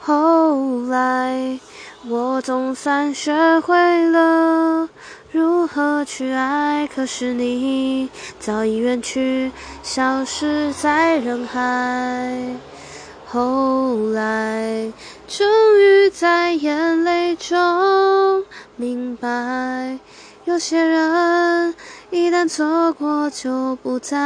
后来我总算学会了如何去爱可是你早已远去消失在人海。后来终于在眼泪中明白有些人一旦错过就不再。